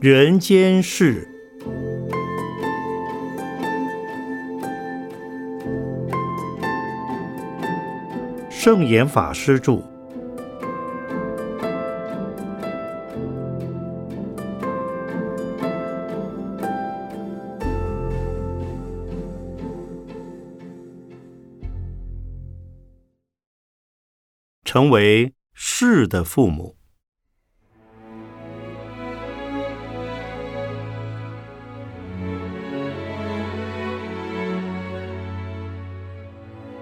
人间事，圣严法师著。成为是的父母。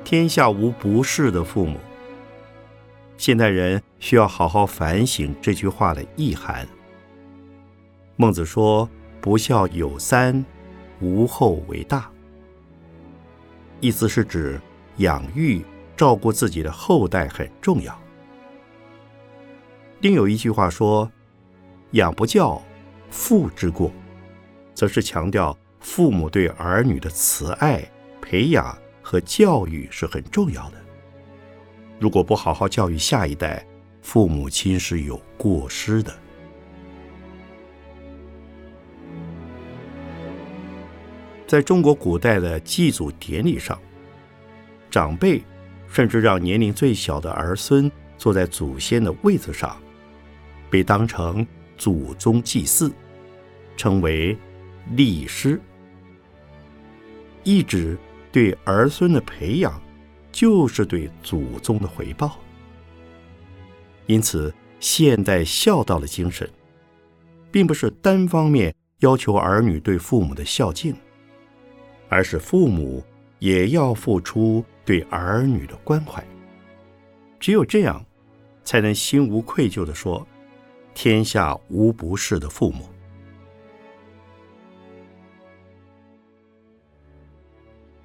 天下无不是的父母。现代人需要好好反省这句话的意涵。孟子说：“不孝有三，无后为大。”意思是指养育、照顾自己的后代很重要。另有一句话说：“养不教，父之过。”则是强调父母对儿女的慈爱、培养。和教育是很重要的。如果不好好教育下一代，父母亲是有过失的。在中国古代的祭祖典礼上，长辈甚至让年龄最小的儿孙坐在祖先的位子上，被当成祖宗祭祀，称为立师，一指。对儿孙的培养，就是对祖宗的回报。因此，现代孝道的精神，并不是单方面要求儿女对父母的孝敬，而是父母也要付出对儿女的关怀。只有这样，才能心无愧疚地说：“天下无不是的父母。”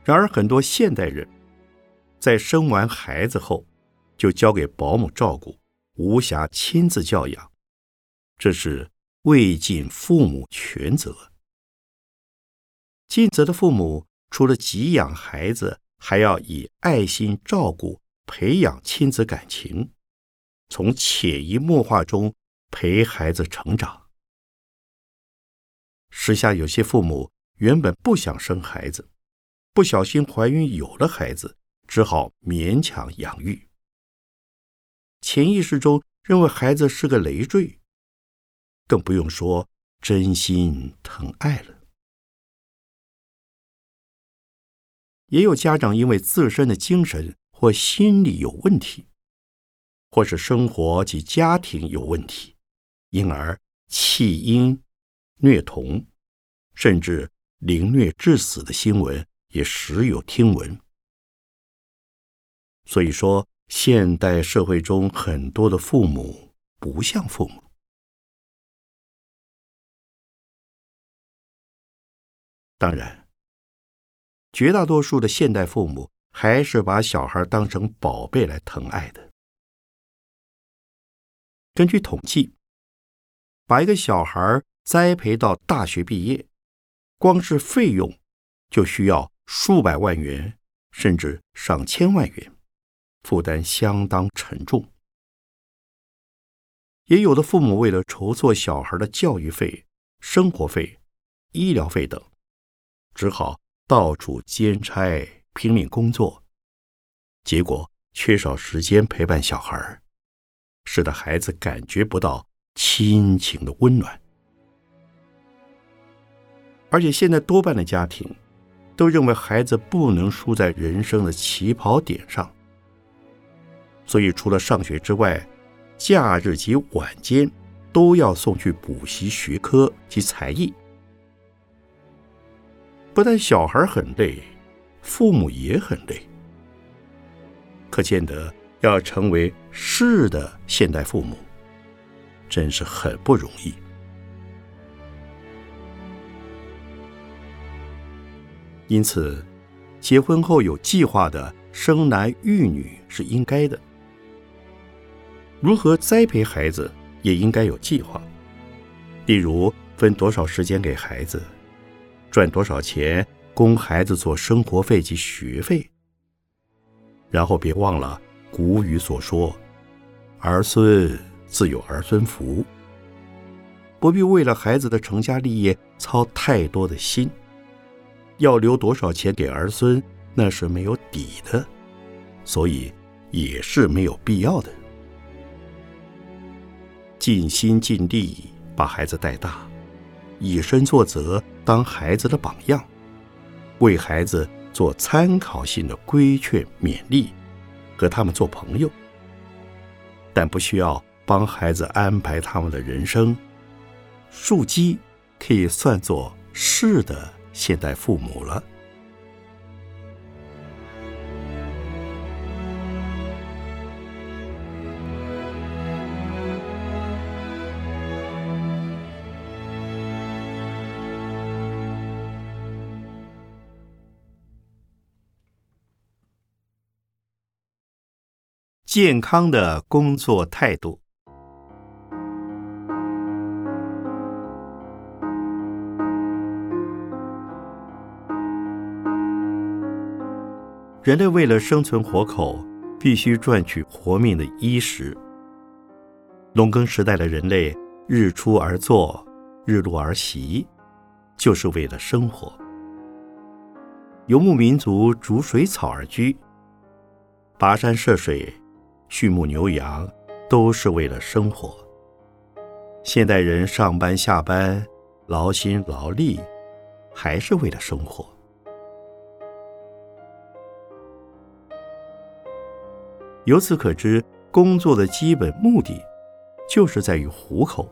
然而，很多现代人，在生完孩子后，就交给保姆照顾，无暇亲自教养，这是未尽父母全责。尽责的父母，除了给养孩子，还要以爱心照顾、培养亲子感情，从潜移默化中陪孩子成长。时下有些父母原本不想生孩子。不小心怀孕有了孩子，只好勉强养育。潜意识中认为孩子是个累赘，更不用说真心疼爱了。也有家长因为自身的精神或心理有问题，或是生活及家庭有问题，因而弃婴、虐童，甚至凌虐致死的新闻。也时有听闻，所以说，现代社会中很多的父母不像父母。当然，绝大多数的现代父母还是把小孩当成宝贝来疼爱的。根据统计，把一个小孩栽培到大学毕业，光是费用就需要。数百万元，甚至上千万元，负担相当沉重。也有的父母为了筹措小孩的教育费、生活费、医疗费等，只好到处兼差、拼命工作，结果缺少时间陪伴小孩，使得孩子感觉不到亲情的温暖。而且现在多半的家庭。都认为孩子不能输在人生的起跑点上，所以除了上学之外，假日及晚间都要送去补习学科及才艺。不但小孩很累，父母也很累。可见得要成为是的现代父母，真是很不容易。因此，结婚后有计划的生男育女是应该的。如何栽培孩子也应该有计划，例如分多少时间给孩子，赚多少钱供孩子做生活费及学费。然后别忘了古语所说：“儿孙自有儿孙福。”不必为了孩子的成家立业操太多的心。要留多少钱给儿孙，那是没有底的，所以也是没有必要的。尽心尽力把孩子带大，以身作则，当孩子的榜样，为孩子做参考性的规劝勉励，和他们做朋友，但不需要帮孩子安排他们的人生。树基可以算作是的。现代父母了。健康的工作态度。人类为了生存活口，必须赚取活命的衣食。农耕时代的人类日出而作，日落而息，就是为了生活。游牧民族逐水草而居，跋山涉水，畜牧牛羊，都是为了生活。现代人上班下班，劳心劳力，还是为了生活。由此可知，工作的基本目的就是在于糊口。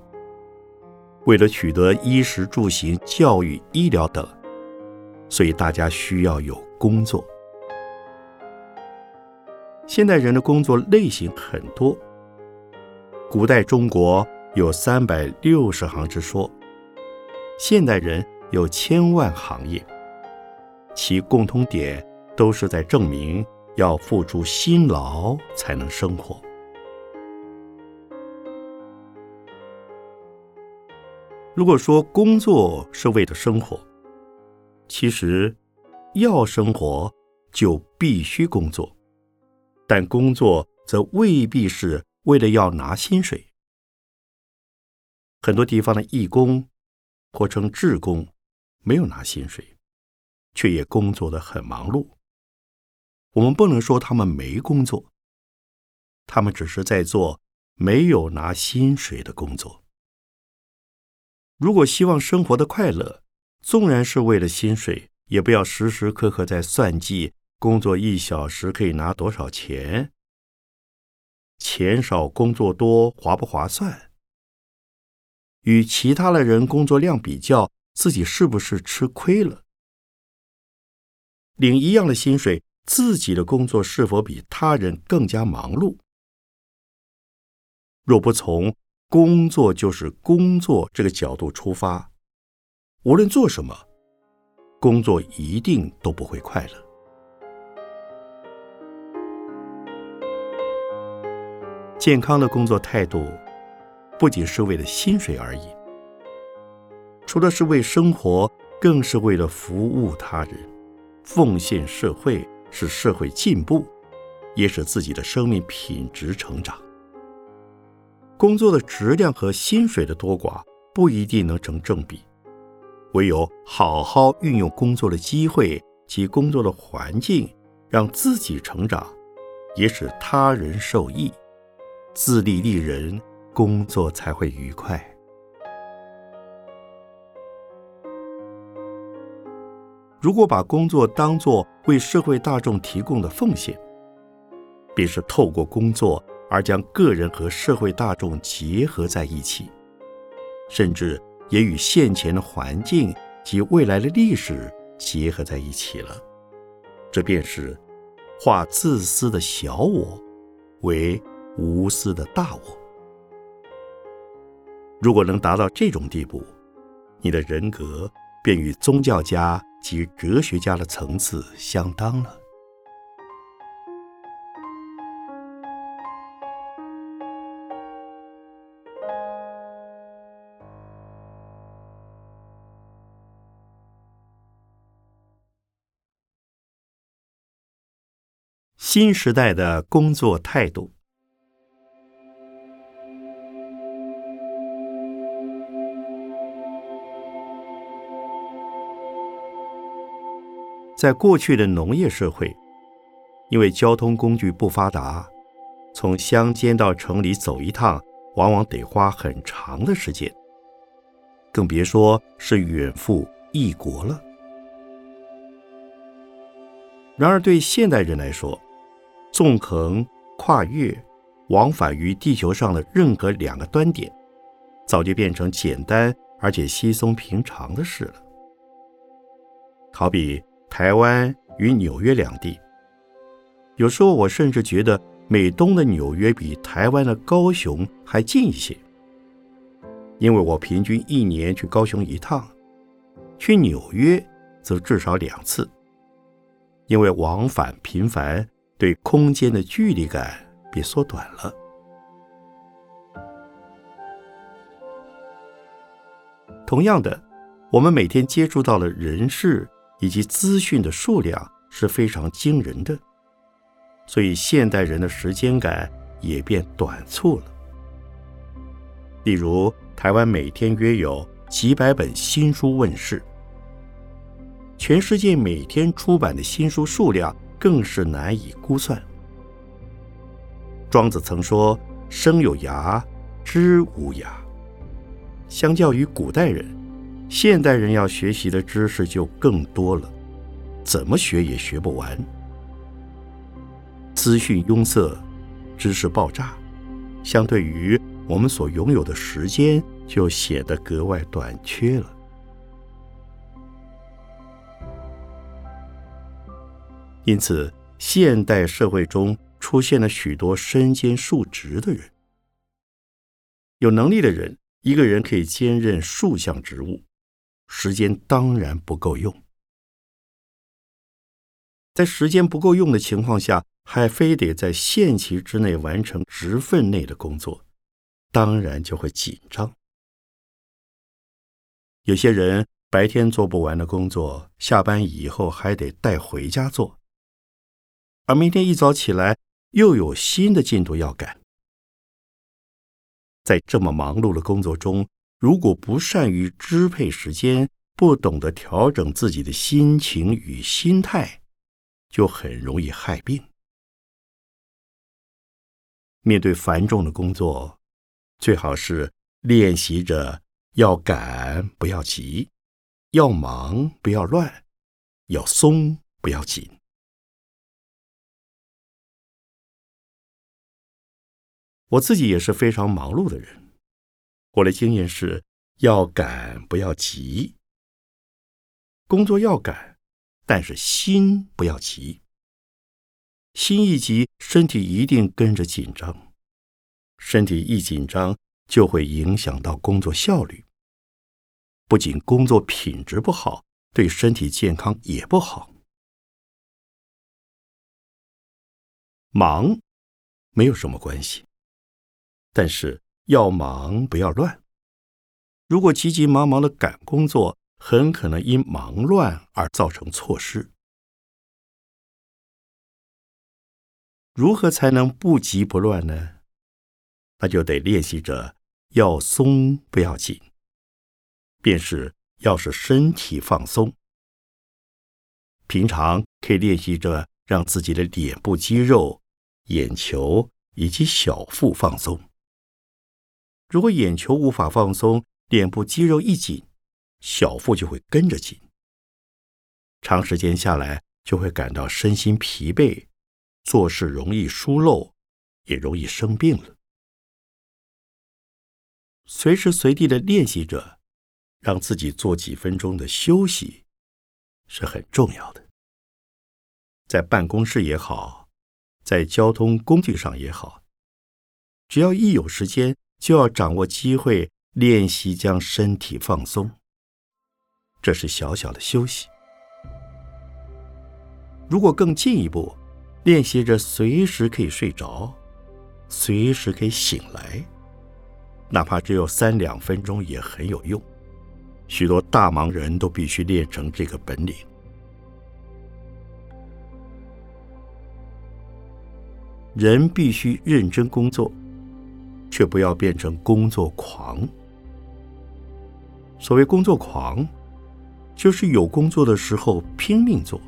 为了取得衣食住行、教育、医疗等，所以大家需要有工作。现代人的工作类型很多，古代中国有三百六十行之说，现代人有千万行业，其共通点都是在证明。要付出辛劳才能生活。如果说工作是为了生活，其实要生活就必须工作，但工作则未必是为了要拿薪水。很多地方的义工或称志工，没有拿薪水，却也工作的很忙碌。我们不能说他们没工作，他们只是在做没有拿薪水的工作。如果希望生活的快乐，纵然是为了薪水，也不要时时刻刻在算计工作一小时可以拿多少钱，钱少工作多划不划算？与其他的人工作量比较，自己是不是吃亏了？领一样的薪水。自己的工作是否比他人更加忙碌？若不从工作就是工作这个角度出发，无论做什么，工作一定都不会快乐。健康的工作态度，不仅是为了薪水而已，除了是为生活，更是为了服务他人，奉献社会。使社会进步，也使自己的生命品质成长。工作的质量和薪水的多寡不一定能成正比，唯有好好运用工作的机会及工作的环境，让自己成长，也使他人受益，自立立人，工作才会愉快。如果把工作当作为社会大众提供的奉献，便是透过工作而将个人和社会大众结合在一起，甚至也与现前的环境及未来的历史结合在一起了。这便是化自私的小我为无私的大我。如果能达到这种地步，你的人格便与宗教家。及哲学家的层次相当了。新时代的工作态度。在过去的农业社会，因为交通工具不发达，从乡间到城里走一趟，往往得花很长的时间，更别说是远赴异国了。然而，对现代人来说，纵横跨越、往返于地球上的任何两个端点，早就变成简单而且稀松平常的事了。好比台湾与纽约两地，有时候我甚至觉得美东的纽约比台湾的高雄还近一些，因为我平均一年去高雄一趟，去纽约则至少两次，因为往返频繁。对空间的距离感被缩短了。同样的，我们每天接触到的人事以及资讯的数量是非常惊人的，所以现代人的时间感也变短促了。例如，台湾每天约有几百本新书问世，全世界每天出版的新书数量。更是难以估算。庄子曾说：“生有涯，知无涯。”相较于古代人，现代人要学习的知识就更多了，怎么学也学不完。资讯拥塞，知识爆炸，相对于我们所拥有的时间，就显得格外短缺了。因此，现代社会中出现了许多身兼数职的人。有能力的人，一个人可以兼任数项职务，时间当然不够用。在时间不够用的情况下，还非得在限期之内完成职分内的工作，当然就会紧张。有些人白天做不完的工作，下班以后还得带回家做。而明天一早起来，又有新的进度要赶。在这么忙碌的工作中，如果不善于支配时间，不懂得调整自己的心情与心态，就很容易害病。面对繁重的工作，最好是练习着要赶不要急，要忙不要乱，要松不要紧。我自己也是非常忙碌的人，我的经验是要赶不要急，工作要赶，但是心不要急。心一急，身体一定跟着紧张，身体一紧张，就会影响到工作效率。不仅工作品质不好，对身体健康也不好。忙没有什么关系。但是要忙不要乱。如果急急忙忙的赶工作，很可能因忙乱而造成错失。如何才能不急不乱呢？那就得练习着要松不要紧，便是要使身体放松。平常可以练习着让自己的脸部肌肉、眼球以及小腹放松。如果眼球无法放松，脸部肌肉一紧，小腹就会跟着紧。长时间下来，就会感到身心疲惫，做事容易疏漏，也容易生病了。随时随地的练习着，让自己做几分钟的休息，是很重要的。在办公室也好，在交通工具上也好，只要一有时间。就要掌握机会，练习将身体放松。这是小小的休息。如果更进一步，练习着随时可以睡着，随时可以醒来，哪怕只有三两分钟也很有用。许多大忙人都必须练成这个本领。人必须认真工作。却不要变成工作狂。所谓工作狂，就是有工作的时候拼命做，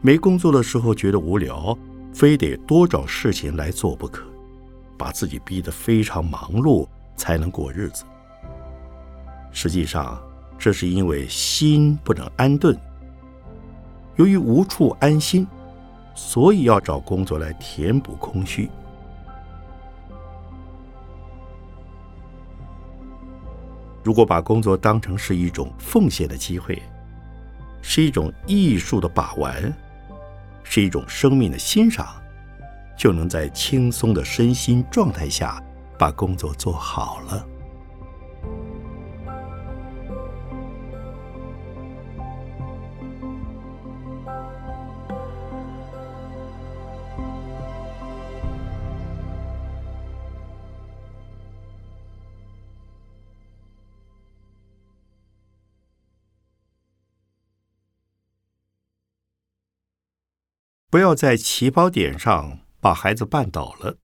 没工作的时候觉得无聊，非得多找事情来做不可，把自己逼得非常忙碌才能过日子。实际上，这是因为心不能安顿。由于无处安心，所以要找工作来填补空虚。如果把工作当成是一种奉献的机会，是一种艺术的把玩，是一种生命的欣赏，就能在轻松的身心状态下把工作做好了。不要在起跑点上把孩子绊倒了。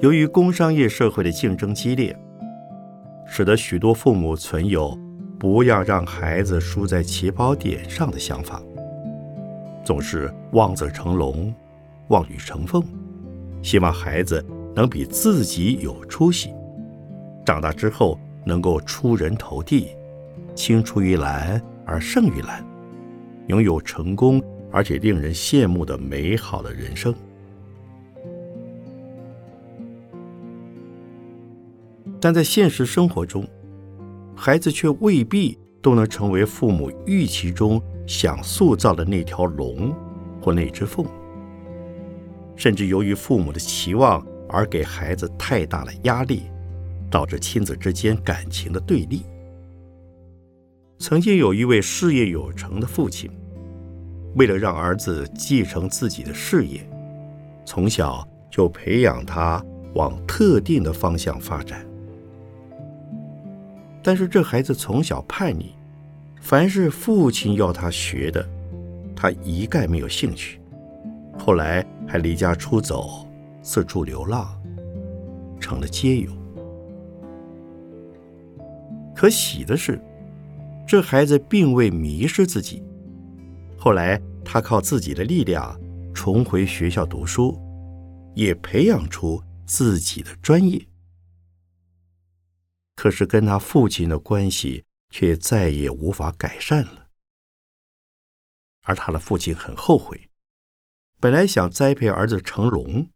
由于工商业社会的竞争激烈，使得许多父母存有不要让孩子输在起跑点上的想法，总是望子成龙、望女成凤，希望孩子能比自己有出息。长大之后能够出人头地，青出于蓝而胜于蓝，拥有成功而且令人羡慕的美好的人生。但在现实生活中，孩子却未必都能成为父母预期中想塑造的那条龙或那只凤，甚至由于父母的期望而给孩子太大的压力。导致亲子之间感情的对立。曾经有一位事业有成的父亲，为了让儿子继承自己的事业，从小就培养他往特定的方向发展。但是这孩子从小叛逆，凡是父亲要他学的，他一概没有兴趣。后来还离家出走，四处流浪，成了街友。可喜的是，这孩子并未迷失自己。后来，他靠自己的力量重回学校读书，也培养出自己的专业。可是，跟他父亲的关系却再也无法改善了。而他的父亲很后悔，本来想栽培儿子成龙，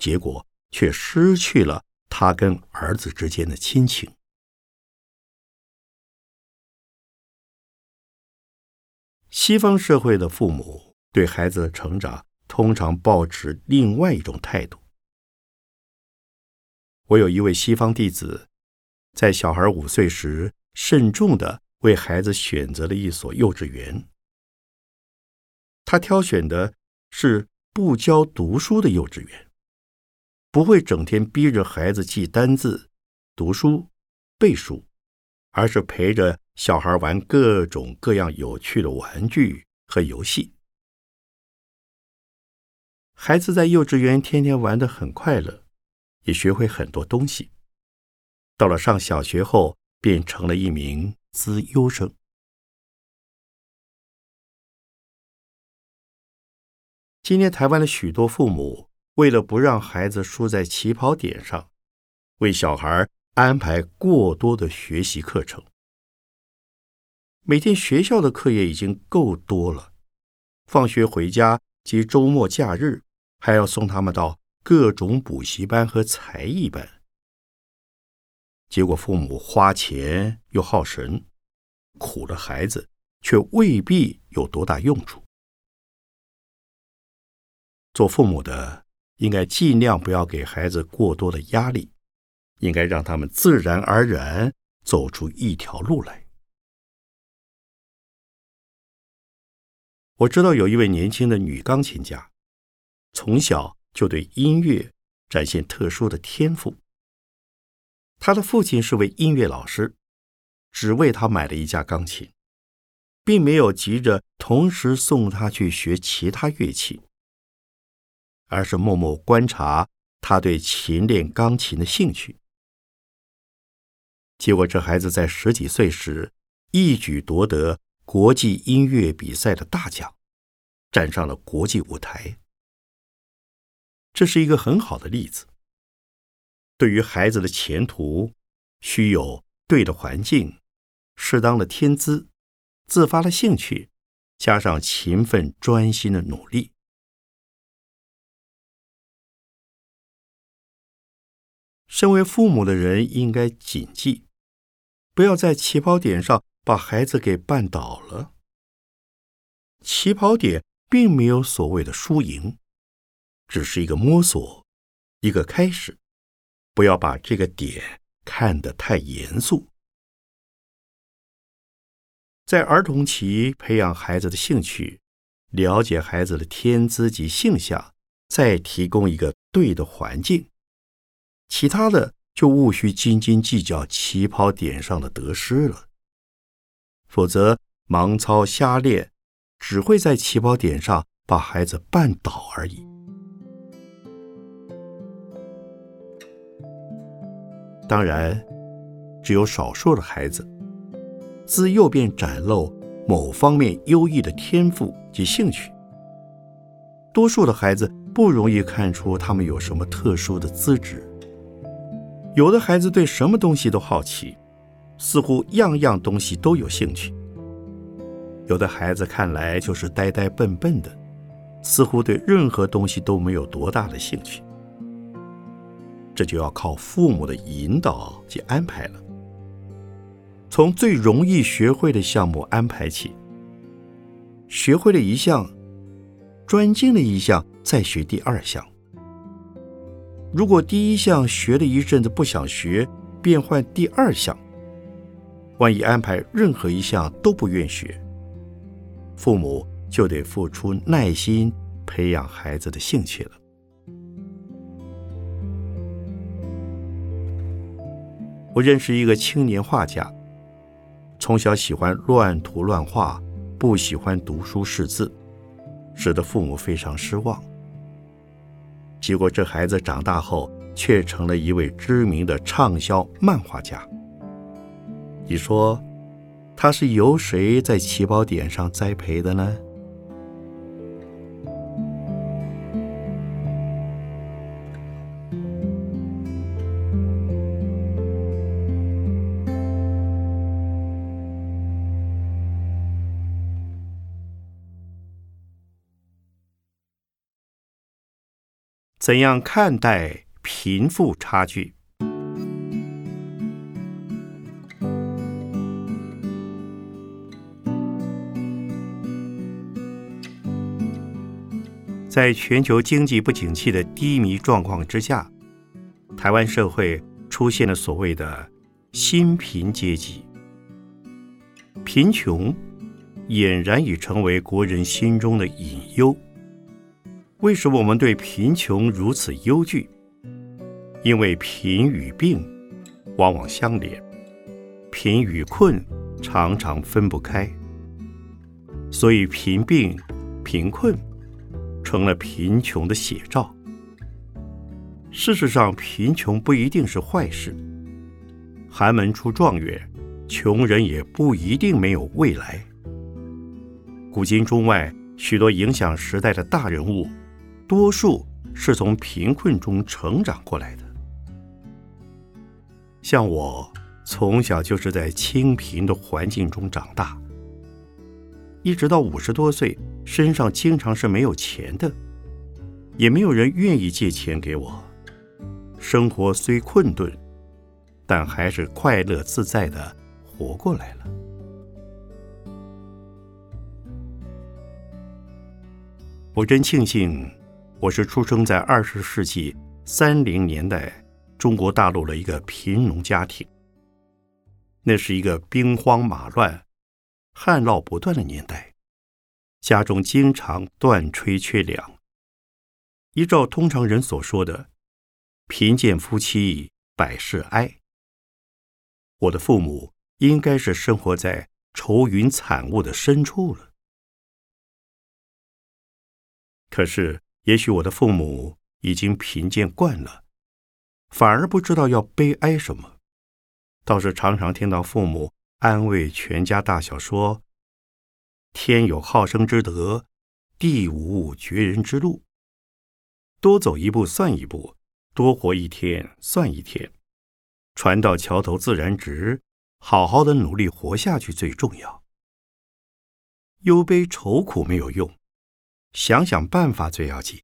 结果却失去了他跟儿子之间的亲情。西方社会的父母对孩子的成长通常抱持另外一种态度。我有一位西方弟子，在小孩五岁时，慎重的为孩子选择了一所幼稚园。他挑选的是不教读书的幼稚园，不会整天逼着孩子记单字、读书、背书，而是陪着。小孩玩各种各样有趣的玩具和游戏，孩子在幼稚园天天玩得很快乐，也学会很多东西。到了上小学后，变成了一名资优生。今天，台湾的许多父母为了不让孩子输在起跑点上，为小孩安排过多的学习课程。每天学校的课业已经够多了，放学回家及周末假日，还要送他们到各种补习班和才艺班。结果父母花钱又耗神，苦了孩子，却未必有多大用处。做父母的应该尽量不要给孩子过多的压力，应该让他们自然而然走出一条路来。我知道有一位年轻的女钢琴家，从小就对音乐展现特殊的天赋。她的父亲是位音乐老师，只为她买了一架钢琴，并没有急着同时送她去学其他乐器，而是默默观察他对琴练钢琴的兴趣。结果，这孩子在十几岁时一举夺得国际音乐比赛的大奖，站上了国际舞台。这是一个很好的例子。对于孩子的前途，需有对的环境、适当的天资、自发的兴趣，加上勤奋专心的努力。身为父母的人应该谨记。不要在起跑点上把孩子给绊倒了。起跑点并没有所谓的输赢，只是一个摸索，一个开始。不要把这个点看得太严肃。在儿童期培养孩子的兴趣，了解孩子的天资及性向，再提供一个对的环境，其他的。就勿需斤斤计较起跑点上的得失了，否则盲操瞎练，只会在起跑点上把孩子绊倒而已。当然，只有少数的孩子自幼便展露某方面优异的天赋及兴趣，多数的孩子不容易看出他们有什么特殊的资质。有的孩子对什么东西都好奇，似乎样样东西都有兴趣；有的孩子看来就是呆呆笨笨的，似乎对任何东西都没有多大的兴趣。这就要靠父母的引导及安排了。从最容易学会的项目安排起，学会了一项，专精的一项，再学第二项。如果第一项学了一阵子不想学，便换第二项。万一安排任何一项都不愿学，父母就得付出耐心培养孩子的兴趣了。我认识一个青年画家，从小喜欢乱涂乱画，不喜欢读书识字，使得父母非常失望。结果，这孩子长大后却成了一位知名的畅销漫画家。你说，他是由谁在起跑点上栽培的呢？怎样看待贫富差距？在全球经济不景气的低迷状况之下，台湾社会出现了所谓的新贫阶级，贫穷俨然已成为国人心中的隐忧。为什么我们对贫穷如此忧惧？因为贫与病往往相连，贫与困常常分不开，所以贫病、贫困成了贫穷的写照。事实上，贫穷不一定是坏事，寒门出状元，穷人也不一定没有未来。古今中外许多影响时代的大人物。多数是从贫困中成长过来的，像我从小就是在清贫的环境中长大，一直到五十多岁，身上经常是没有钱的，也没有人愿意借钱给我。生活虽困顿，但还是快乐自在的活过来了。我真庆幸。我是出生在二十世纪三零年代中国大陆的一个贫农家庭。那是一个兵荒马乱、旱涝不断的年代，家中经常断炊缺粮。依照通常人所说的“贫贱夫妻百事哀”，我的父母应该是生活在愁云惨雾的深处了。可是。也许我的父母已经贫贱惯了，反而不知道要悲哀什么，倒是常常听到父母安慰全家大小说：“天有好生之德，地无绝人之路。多走一步算一步，多活一天算一天。船到桥头自然直，好好的努力活下去最重要。忧悲愁苦没有用，想想办法最要紧。”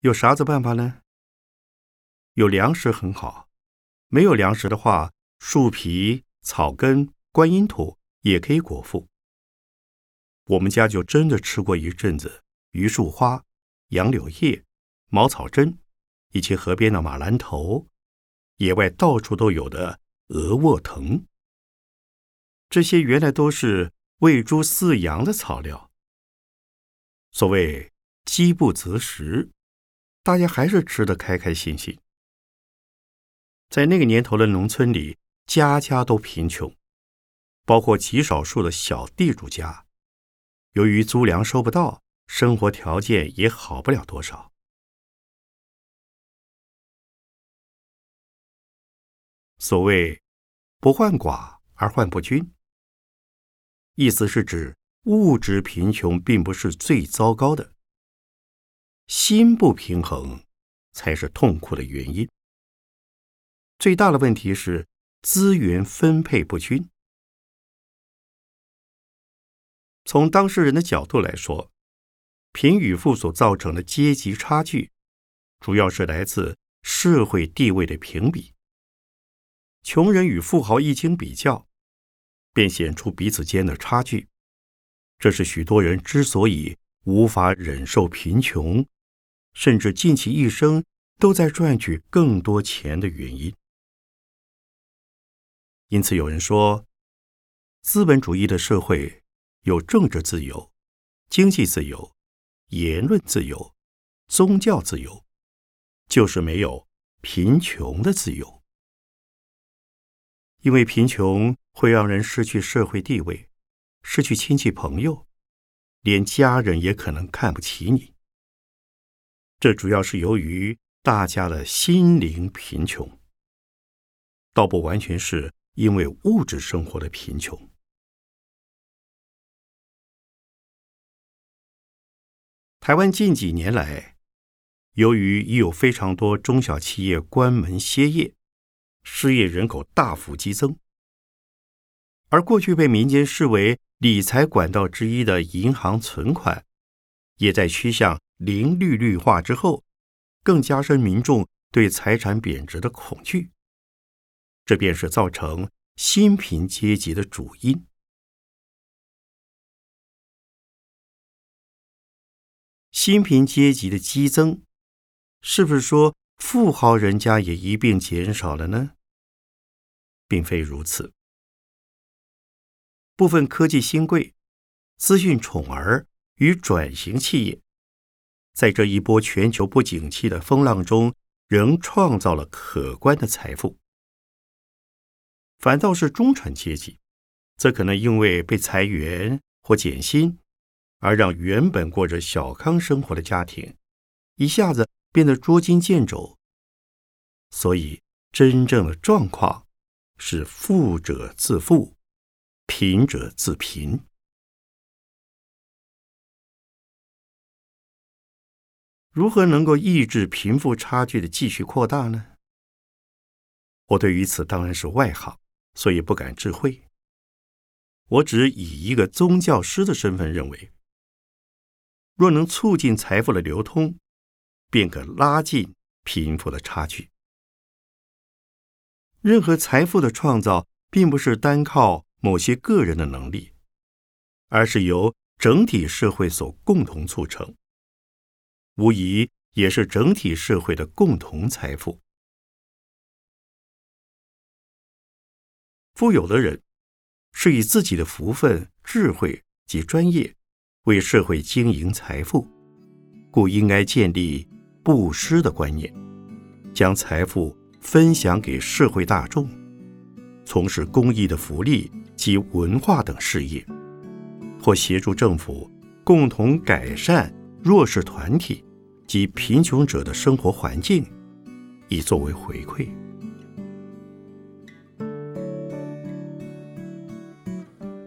有啥子办法呢？有粮食很好，没有粮食的话，树皮、草根、观音土也可以果腹。我们家就真的吃过一阵子榆树花、杨柳叶、茅草针，以及河边的马兰头，野外到处都有的鹅卧藤。这些原来都是喂猪饲羊的草料。所谓饥不择食。大家还是吃得开开心心。在那个年头的农村里，家家都贫穷，包括极少数的小地主家，由于租粮收不到，生活条件也好不了多少。所谓“不患寡而患不均”，意思是指物质贫穷并不是最糟糕的。心不平衡，才是痛苦的原因。最大的问题是资源分配不均。从当事人的角度来说，贫与富所造成的阶级差距，主要是来自社会地位的评比。穷人与富豪一经比较，便显出彼此间的差距。这是许多人之所以无法忍受贫穷。甚至尽其一生都在赚取更多钱的原因。因此，有人说，资本主义的社会有政治自由、经济自由、言论自由、宗教自由，就是没有贫穷的自由。因为贫穷会让人失去社会地位，失去亲戚朋友，连家人也可能看不起你。这主要是由于大家的心灵贫穷，倒不完全是因为物质生活的贫穷。台湾近几年来，由于已有非常多中小企业关门歇业，失业人口大幅激增，而过去被民间视为理财管道之一的银行存款，也在趋向。零利率化之后，更加深民众对财产贬值的恐惧，这便是造成新贫阶级的主因。新贫阶级的激增，是不是说富豪人家也一并减少了呢？并非如此，部分科技新贵、资讯宠儿与转型企业。在这一波全球不景气的风浪中，仍创造了可观的财富。反倒是中产阶级，则可能因为被裁员或减薪，而让原本过着小康生活的家庭，一下子变得捉襟见肘。所以，真正的状况是富者自富，贫者自贫。如何能够抑制贫富差距的继续扩大呢？我对于此当然是外行，所以不敢智慧。我只以一个宗教师的身份认为，若能促进财富的流通，便可拉近贫富的差距。任何财富的创造，并不是单靠某些个人的能力，而是由整体社会所共同促成。无疑也是整体社会的共同财富。富有的人是以自己的福分、智慧及专业为社会经营财富，故应该建立布施的观念，将财富分享给社会大众，从事公益的福利及文化等事业，或协助政府共同改善。弱势团体及贫穷者的生活环境，以作为回馈。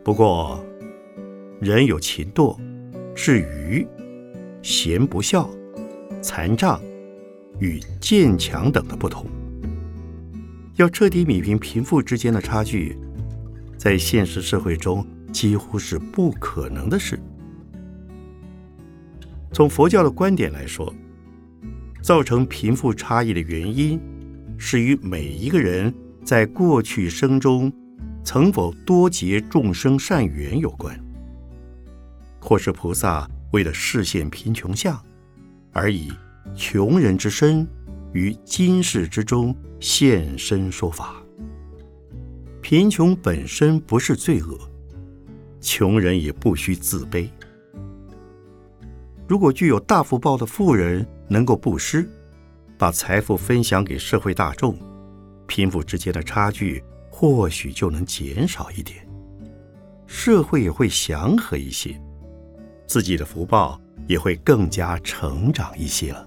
不过，人有勤惰、是愚、贤不孝、残障与渐强等的不同。要彻底弭平贫富之间的差距，在现实社会中几乎是不可能的事。从佛教的观点来说，造成贫富差异的原因，是与每一个人在过去生中曾否多结众生善缘有关，或是菩萨为了示现贫穷相，而以穷人之身于今世之中现身说法。贫穷本身不是罪恶，穷人也不需自卑。如果具有大福报的富人能够布施，把财富分享给社会大众，贫富之间的差距或许就能减少一点，社会也会祥和一些，自己的福报也会更加成长一些了。